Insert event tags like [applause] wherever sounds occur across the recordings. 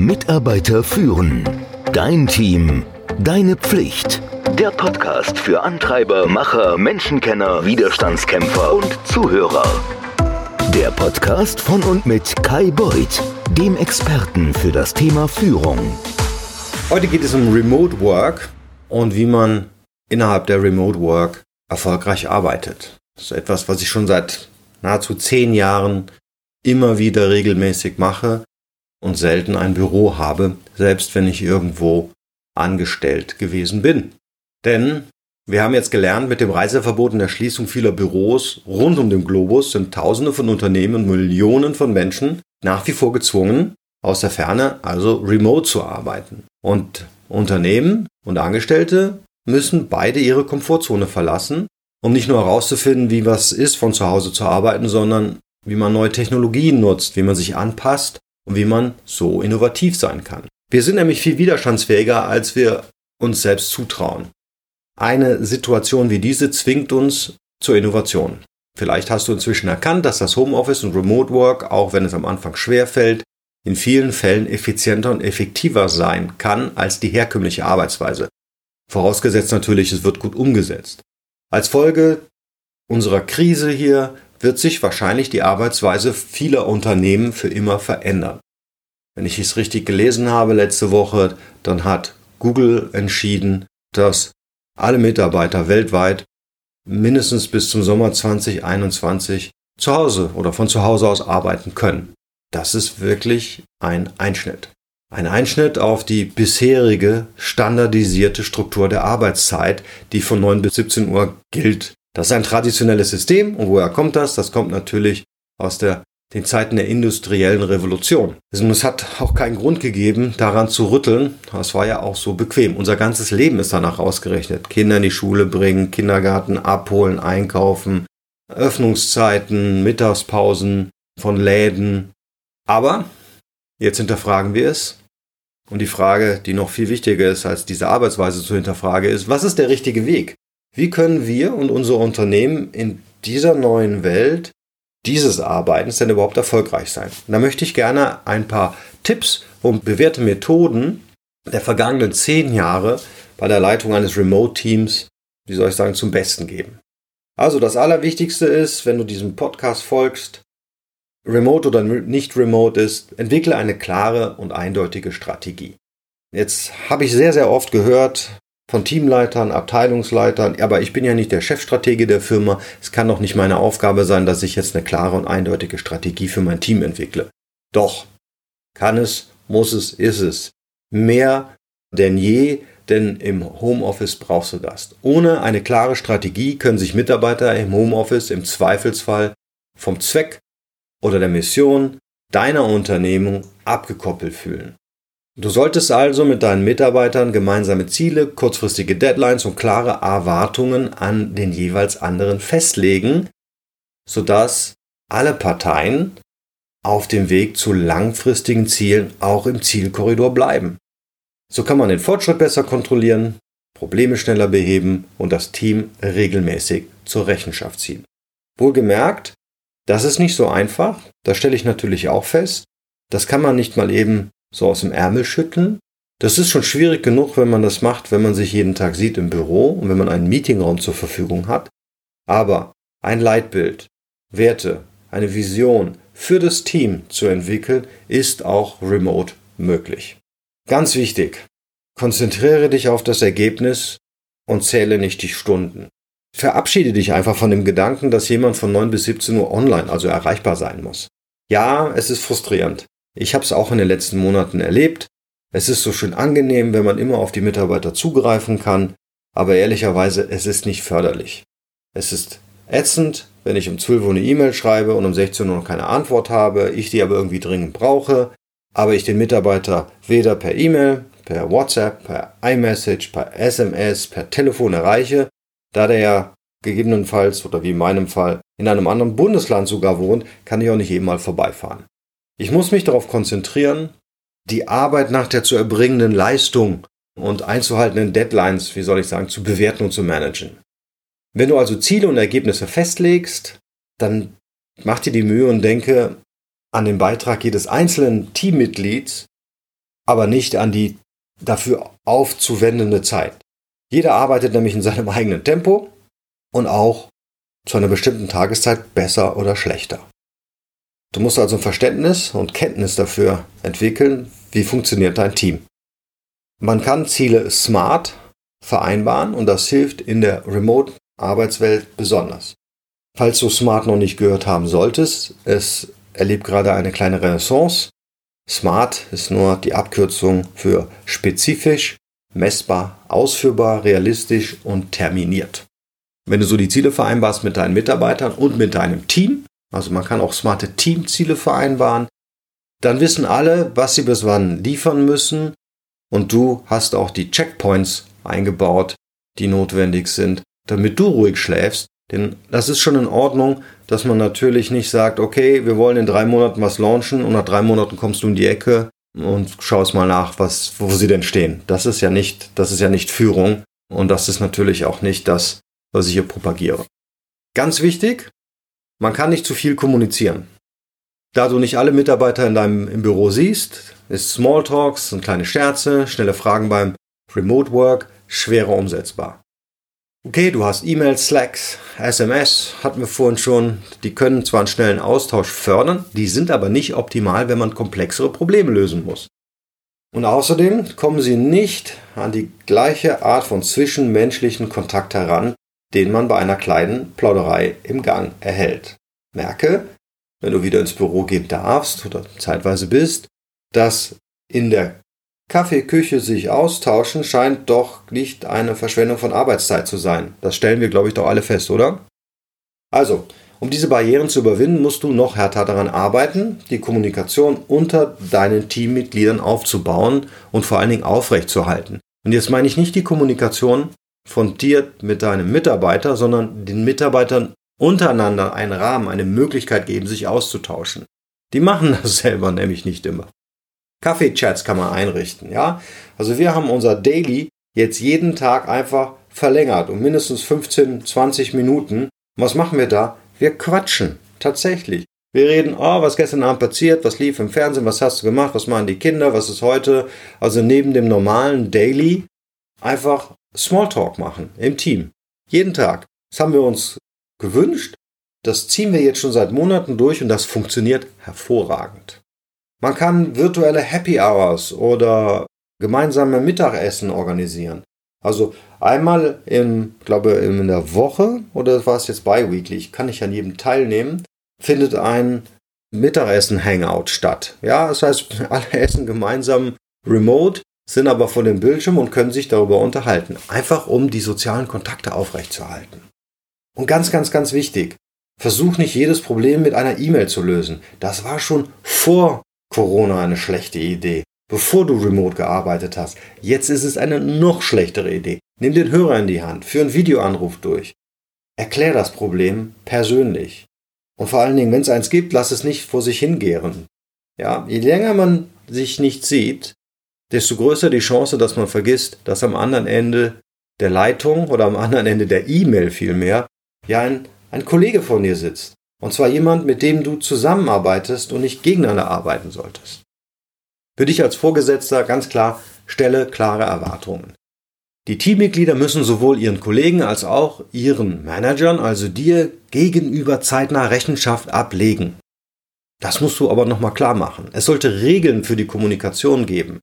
Mitarbeiter führen. Dein Team. Deine Pflicht. Der Podcast für Antreiber, Macher, Menschenkenner, Widerstandskämpfer und Zuhörer. Der Podcast von und mit Kai Beuth, dem Experten für das Thema Führung. Heute geht es um Remote Work und wie man innerhalb der Remote Work erfolgreich arbeitet. Das ist etwas, was ich schon seit nahezu zehn Jahren immer wieder regelmäßig mache und selten ein Büro habe, selbst wenn ich irgendwo angestellt gewesen bin. Denn wir haben jetzt gelernt, mit dem Reiseverbot und der Schließung vieler Büros rund um den Globus sind Tausende von Unternehmen und Millionen von Menschen nach wie vor gezwungen, aus der Ferne, also remote zu arbeiten. Und Unternehmen und Angestellte müssen beide ihre Komfortzone verlassen, um nicht nur herauszufinden, wie was ist, von zu Hause zu arbeiten, sondern wie man neue Technologien nutzt, wie man sich anpasst und wie man so innovativ sein kann. Wir sind nämlich viel widerstandsfähiger, als wir uns selbst zutrauen. Eine Situation wie diese zwingt uns zur Innovation. Vielleicht hast du inzwischen erkannt, dass das Homeoffice und Remote Work, auch wenn es am Anfang schwer fällt, in vielen Fällen effizienter und effektiver sein kann als die herkömmliche Arbeitsweise. Vorausgesetzt natürlich, es wird gut umgesetzt. Als Folge unserer Krise hier wird sich wahrscheinlich die Arbeitsweise vieler Unternehmen für immer verändern. Wenn ich es richtig gelesen habe letzte Woche, dann hat Google entschieden, dass alle Mitarbeiter weltweit mindestens bis zum Sommer 2021 zu Hause oder von zu Hause aus arbeiten können. Das ist wirklich ein Einschnitt. Ein Einschnitt auf die bisherige standardisierte Struktur der Arbeitszeit, die von 9 bis 17 Uhr gilt. Das ist ein traditionelles System. Und woher kommt das? Das kommt natürlich aus der, den Zeiten der industriellen Revolution. Es hat auch keinen Grund gegeben, daran zu rütteln. Das war ja auch so bequem. Unser ganzes Leben ist danach ausgerechnet. Kinder in die Schule bringen, Kindergarten abholen, einkaufen, Öffnungszeiten, Mittagspausen von Läden. Aber jetzt hinterfragen wir es. Und die Frage, die noch viel wichtiger ist, als diese Arbeitsweise zu hinterfragen, ist, was ist der richtige Weg? Wie können wir und unsere Unternehmen in dieser neuen Welt dieses Arbeitens denn überhaupt erfolgreich sein? Da möchte ich gerne ein paar Tipps und bewährte Methoden der vergangenen zehn Jahre bei der Leitung eines Remote-Teams, wie soll ich sagen, zum Besten geben. Also das Allerwichtigste ist, wenn du diesem Podcast folgst, remote oder nicht remote ist, entwickle eine klare und eindeutige Strategie. Jetzt habe ich sehr, sehr oft gehört, von Teamleitern, Abteilungsleitern, aber ich bin ja nicht der Chefstratege der Firma. Es kann doch nicht meine Aufgabe sein, dass ich jetzt eine klare und eindeutige Strategie für mein Team entwickle. Doch, kann es, muss es, ist es. Mehr denn je, denn im Homeoffice brauchst du das. Ohne eine klare Strategie können sich Mitarbeiter im Homeoffice im Zweifelsfall vom Zweck oder der Mission deiner Unternehmung abgekoppelt fühlen. Du solltest also mit deinen Mitarbeitern gemeinsame Ziele, kurzfristige Deadlines und klare Erwartungen an den jeweils anderen festlegen, sodass alle Parteien auf dem Weg zu langfristigen Zielen auch im Zielkorridor bleiben. So kann man den Fortschritt besser kontrollieren, Probleme schneller beheben und das Team regelmäßig zur Rechenschaft ziehen. Wohlgemerkt, das ist nicht so einfach, das stelle ich natürlich auch fest. Das kann man nicht mal eben so aus dem Ärmel schütteln. Das ist schon schwierig genug, wenn man das macht, wenn man sich jeden Tag sieht im Büro und wenn man einen Meetingraum zur Verfügung hat. Aber ein Leitbild, Werte, eine Vision für das Team zu entwickeln, ist auch remote möglich. Ganz wichtig, konzentriere dich auf das Ergebnis und zähle nicht die Stunden. Verabschiede dich einfach von dem Gedanken, dass jemand von 9 bis 17 Uhr online, also erreichbar sein muss. Ja, es ist frustrierend. Ich habe es auch in den letzten Monaten erlebt. Es ist so schön angenehm, wenn man immer auf die Mitarbeiter zugreifen kann, aber ehrlicherweise, es ist nicht förderlich. Es ist ätzend, wenn ich um 12 Uhr eine E-Mail schreibe und um 16 Uhr noch keine Antwort habe, ich die aber irgendwie dringend brauche, aber ich den Mitarbeiter weder per E-Mail, per WhatsApp, per iMessage, per SMS, per Telefon erreiche, da der ja gegebenenfalls oder wie in meinem Fall in einem anderen Bundesland sogar wohnt, kann ich auch nicht eben mal vorbeifahren. Ich muss mich darauf konzentrieren, die Arbeit nach der zu erbringenden Leistung und einzuhaltenden Deadlines, wie soll ich sagen, zu bewerten und zu managen. Wenn du also Ziele und Ergebnisse festlegst, dann mach dir die Mühe und denke an den Beitrag jedes einzelnen Teammitglieds aber nicht an die dafür aufzuwendende Zeit. Jeder arbeitet nämlich in seinem eigenen Tempo und auch zu einer bestimmten Tageszeit besser oder schlechter. Du musst also ein Verständnis und Kenntnis dafür entwickeln, wie funktioniert dein Team. Man kann Ziele smart vereinbaren und das hilft in der Remote-Arbeitswelt besonders. Falls du Smart noch nicht gehört haben solltest, es erlebt gerade eine kleine Renaissance. Smart ist nur die Abkürzung für spezifisch, messbar, ausführbar, realistisch und terminiert. Wenn du so die Ziele vereinbarst mit deinen Mitarbeitern und mit deinem Team, also man kann auch smarte Teamziele vereinbaren, dann wissen alle, was sie bis wann liefern müssen und du hast auch die Checkpoints eingebaut, die notwendig sind, damit du ruhig schläfst. Denn das ist schon in Ordnung, dass man natürlich nicht sagt, okay, wir wollen in drei Monaten was launchen und nach drei Monaten kommst du in die Ecke und schaust mal nach, was, wo sie denn stehen. Das ist ja nicht, das ist ja nicht Führung und das ist natürlich auch nicht das, was ich hier propagiere. Ganz wichtig, man kann nicht zu viel kommunizieren. Da du nicht alle Mitarbeiter in deinem im Büro siehst, ist Smalltalks und kleine Scherze, schnelle Fragen beim Remote Work schwerer umsetzbar. Okay, du hast E-Mails, Slacks, SMS, hatten wir vorhin schon. Die können zwar einen schnellen Austausch fördern, die sind aber nicht optimal, wenn man komplexere Probleme lösen muss. Und außerdem kommen sie nicht an die gleiche Art von zwischenmenschlichen Kontakt heran, den man bei einer kleinen Plauderei im Gang erhält. Merke, wenn du wieder ins Büro gehen darfst oder zeitweise bist, dass in der Kaffeeküche sich austauschen scheint doch nicht eine Verschwendung von Arbeitszeit zu sein. Das stellen wir, glaube ich, doch alle fest, oder? Also, um diese Barrieren zu überwinden, musst du noch härter daran arbeiten, die Kommunikation unter deinen Teammitgliedern aufzubauen und vor allen Dingen aufrechtzuerhalten. Und jetzt meine ich nicht die Kommunikation dir mit deinem Mitarbeiter, sondern den Mitarbeitern untereinander einen Rahmen, eine Möglichkeit geben, sich auszutauschen. Die machen [laughs] das selber nämlich nicht immer. Kaffeechats kann man einrichten, ja. Also wir haben unser Daily jetzt jeden Tag einfach verlängert um mindestens 15, 20 Minuten. Was machen wir da? Wir quatschen. Tatsächlich. Wir reden, oh, was gestern Abend passiert, was lief im Fernsehen, was hast du gemacht, was machen die Kinder, was ist heute. Also neben dem normalen Daily einfach Smalltalk machen im Team. Jeden Tag. Das haben wir uns gewünscht. Das ziehen wir jetzt schon seit Monaten durch und das funktioniert hervorragend. Man kann virtuelle Happy Hours oder gemeinsame Mittagessen organisieren. Also einmal im, glaube in der Woche oder war es jetzt bi-weekly, kann ich an jedem teilnehmen, findet ein Mittagessen-Hangout statt. Ja, das heißt, [laughs] alle essen gemeinsam remote, sind aber vor dem Bildschirm und können sich darüber unterhalten. Einfach um die sozialen Kontakte aufrechtzuerhalten. Und ganz, ganz, ganz wichtig, versuch nicht jedes Problem mit einer E-Mail zu lösen. Das war schon vor Corona eine schlechte Idee, bevor du remote gearbeitet hast. Jetzt ist es eine noch schlechtere Idee. Nimm den Hörer in die Hand, führ einen Videoanruf durch. Erklär das Problem persönlich. Und vor allen Dingen, wenn es eins gibt, lass es nicht vor sich hingären. Ja, je länger man sich nicht sieht, desto größer die Chance, dass man vergisst, dass am anderen Ende der Leitung oder am anderen Ende der E-Mail vielmehr ja ein, ein Kollege von dir sitzt. Und zwar jemand, mit dem du zusammenarbeitest und nicht gegeneinander arbeiten solltest. Für dich als Vorgesetzter ganz klar, stelle klare Erwartungen. Die Teammitglieder müssen sowohl ihren Kollegen als auch ihren Managern, also dir, gegenüber zeitnah Rechenschaft ablegen. Das musst du aber nochmal klar machen. Es sollte Regeln für die Kommunikation geben.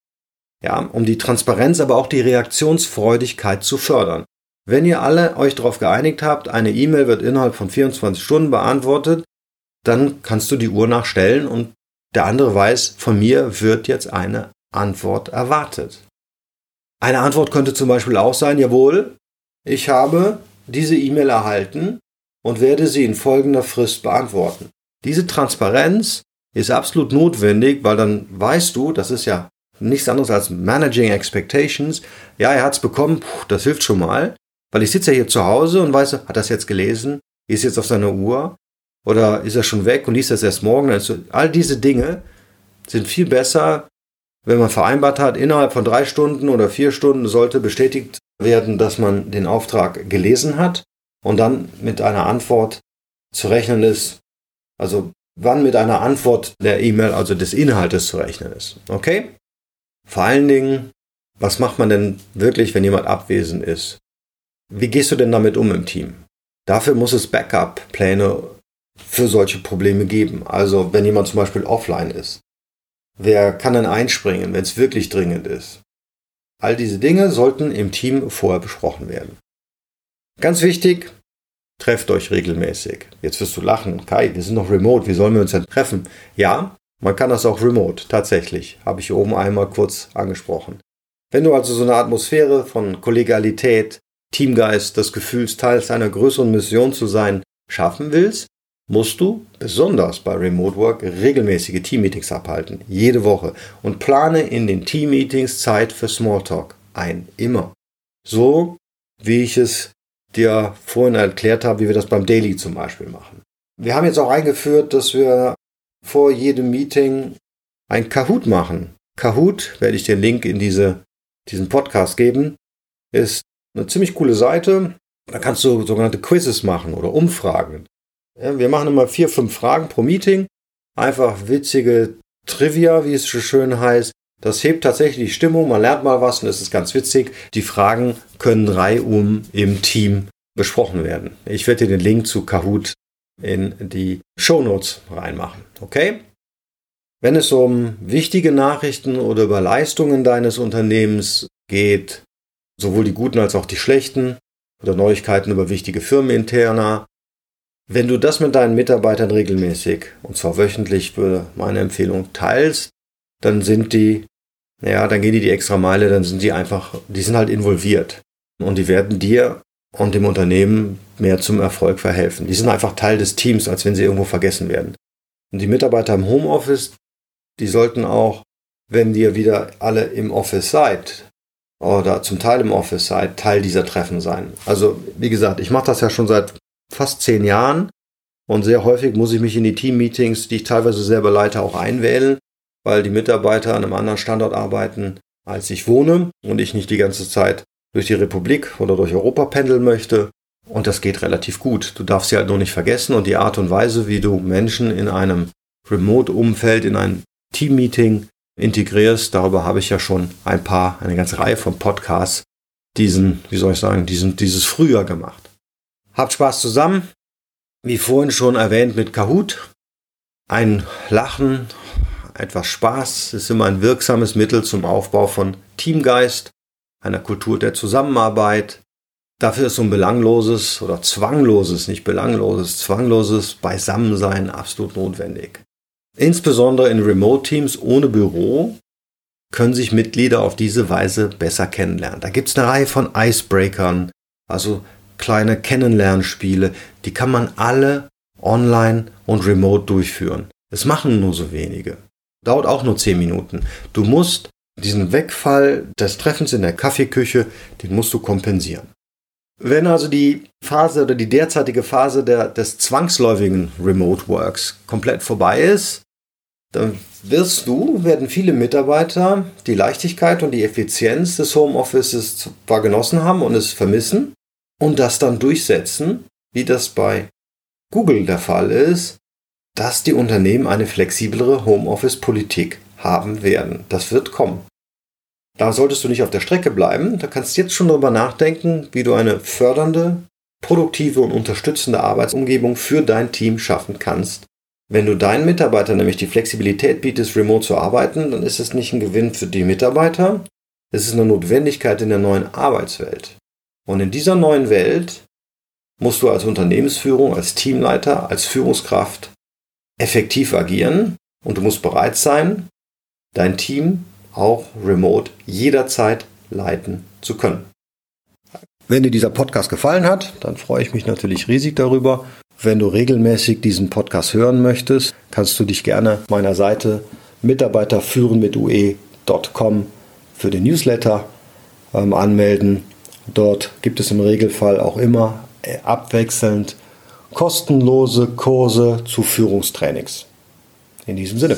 Ja, um die Transparenz, aber auch die Reaktionsfreudigkeit zu fördern. Wenn ihr alle euch darauf geeinigt habt, eine E-Mail wird innerhalb von 24 Stunden beantwortet, dann kannst du die Uhr nachstellen und der andere weiß, von mir wird jetzt eine Antwort erwartet. Eine Antwort könnte zum Beispiel auch sein, jawohl, ich habe diese E-Mail erhalten und werde sie in folgender Frist beantworten. Diese Transparenz ist absolut notwendig, weil dann weißt du, das ist ja nichts anderes als Managing Expectations. Ja, er hat es bekommen, puh, das hilft schon mal. Weil ich sitze ja hier zu Hause und weiß, hat er das jetzt gelesen? Ist jetzt auf seiner Uhr? Oder ist er schon weg und liest das erst morgen? Also all diese Dinge sind viel besser, wenn man vereinbart hat, innerhalb von drei Stunden oder vier Stunden sollte bestätigt werden, dass man den Auftrag gelesen hat und dann mit einer Antwort zu rechnen ist. Also wann mit einer Antwort der E-Mail, also des Inhaltes zu rechnen ist. Okay? Vor allen Dingen, was macht man denn wirklich, wenn jemand abwesend ist? Wie gehst du denn damit um im Team? Dafür muss es Backup-Pläne für solche Probleme geben. Also wenn jemand zum Beispiel offline ist. Wer kann dann einspringen, wenn es wirklich dringend ist? All diese Dinge sollten im Team vorher besprochen werden. Ganz wichtig, trefft euch regelmäßig. Jetzt wirst du lachen, Kai, wir sind noch remote, wie sollen wir uns denn treffen? Ja, man kann das auch remote, tatsächlich, habe ich hier oben einmal kurz angesprochen. Wenn du also so eine Atmosphäre von Kollegialität, Teamgeist, das Gefühls, Teil einer größeren Mission zu sein, schaffen willst, musst du, besonders bei Remote Work, regelmäßige Teammeetings abhalten, jede Woche, und plane in den Teammeetings Zeit für Smalltalk ein, immer. So, wie ich es dir vorhin erklärt habe, wie wir das beim Daily zum Beispiel machen. Wir haben jetzt auch eingeführt, dass wir vor jedem Meeting ein Kahoot machen. Kahoot, werde ich den Link in diese, diesen Podcast geben, ist eine ziemlich coole Seite. Da kannst du sogenannte Quizzes machen oder Umfragen. Wir machen immer vier, fünf Fragen pro Meeting. Einfach witzige Trivia, wie es so schön heißt. Das hebt tatsächlich die Stimmung, man lernt mal was und es ist ganz witzig. Die Fragen können reihum im Team besprochen werden. Ich werde dir den Link zu Kahoot in die Show Notes reinmachen. Okay? Wenn es um wichtige Nachrichten oder über Leistungen deines Unternehmens geht, sowohl die guten als auch die schlechten, oder Neuigkeiten über wichtige Firmeninterner, wenn du das mit deinen Mitarbeitern regelmäßig, und zwar wöchentlich, würde meine Empfehlung, teilst, dann sind die, naja, dann gehen die die extra Meile, dann sind die einfach, die sind halt involviert. Und die werden dir und dem Unternehmen mehr zum Erfolg verhelfen. Die sind einfach Teil des Teams, als wenn sie irgendwo vergessen werden. Und die Mitarbeiter im Homeoffice, die sollten auch, wenn ihr wieder alle im Office seid oder zum Teil im Office seid, Teil dieser Treffen sein. Also wie gesagt, ich mache das ja schon seit fast zehn Jahren und sehr häufig muss ich mich in die Team-Meetings, die ich teilweise selber leite, auch einwählen, weil die Mitarbeiter an einem anderen Standort arbeiten, als ich wohne und ich nicht die ganze Zeit durch die Republik oder durch Europa pendeln möchte. Und das geht relativ gut. Du darfst sie halt nur nicht vergessen und die Art und Weise, wie du Menschen in einem Remote-Umfeld, in ein Team-Meeting integrierst, darüber habe ich ja schon ein paar, eine ganze Reihe von Podcasts, diesen, wie soll ich sagen, diesen, dieses Frühjahr gemacht. Habt Spaß zusammen. Wie vorhin schon erwähnt mit Kahoot. Ein Lachen etwas Spaß ist immer ein wirksames Mittel zum Aufbau von Teamgeist, einer Kultur der Zusammenarbeit. Dafür ist so ein belangloses oder zwangloses, nicht belangloses, zwangloses Beisammensein absolut notwendig. Insbesondere in Remote-Teams ohne Büro können sich Mitglieder auf diese Weise besser kennenlernen. Da gibt es eine Reihe von Icebreakern, also kleine Kennenlernspiele, die kann man alle online und remote durchführen. Es machen nur so wenige. Dauert auch nur 10 Minuten. Du musst diesen Wegfall des Treffens in der Kaffeeküche, den musst du kompensieren. Wenn also die Phase oder die derzeitige Phase der, des zwangsläufigen Remote Works komplett vorbei ist, dann wirst du, werden viele Mitarbeiter die Leichtigkeit und die Effizienz des Homeoffices zwar genossen haben und es vermissen und das dann durchsetzen, wie das bei Google der Fall ist, dass die Unternehmen eine flexiblere Homeoffice-Politik haben werden. Das wird kommen. Da solltest du nicht auf der Strecke bleiben. Da kannst du jetzt schon darüber nachdenken, wie du eine fördernde, produktive und unterstützende Arbeitsumgebung für dein Team schaffen kannst. Wenn du deinen Mitarbeitern nämlich die Flexibilität bietest, remote zu arbeiten, dann ist es nicht ein Gewinn für die Mitarbeiter, es ist eine Notwendigkeit in der neuen Arbeitswelt. Und in dieser neuen Welt musst du als Unternehmensführung, als Teamleiter, als Führungskraft effektiv agieren und du musst bereit sein, dein Team auch remote jederzeit leiten zu können. Wenn dir dieser Podcast gefallen hat, dann freue ich mich natürlich riesig darüber. Wenn du regelmäßig diesen Podcast hören möchtest, kannst du dich gerne meiner Seite Mitarbeiterführen mit ue.com für den Newsletter ähm, anmelden. Dort gibt es im Regelfall auch immer äh, abwechselnd kostenlose Kurse zu Führungstrainings. In diesem Sinne.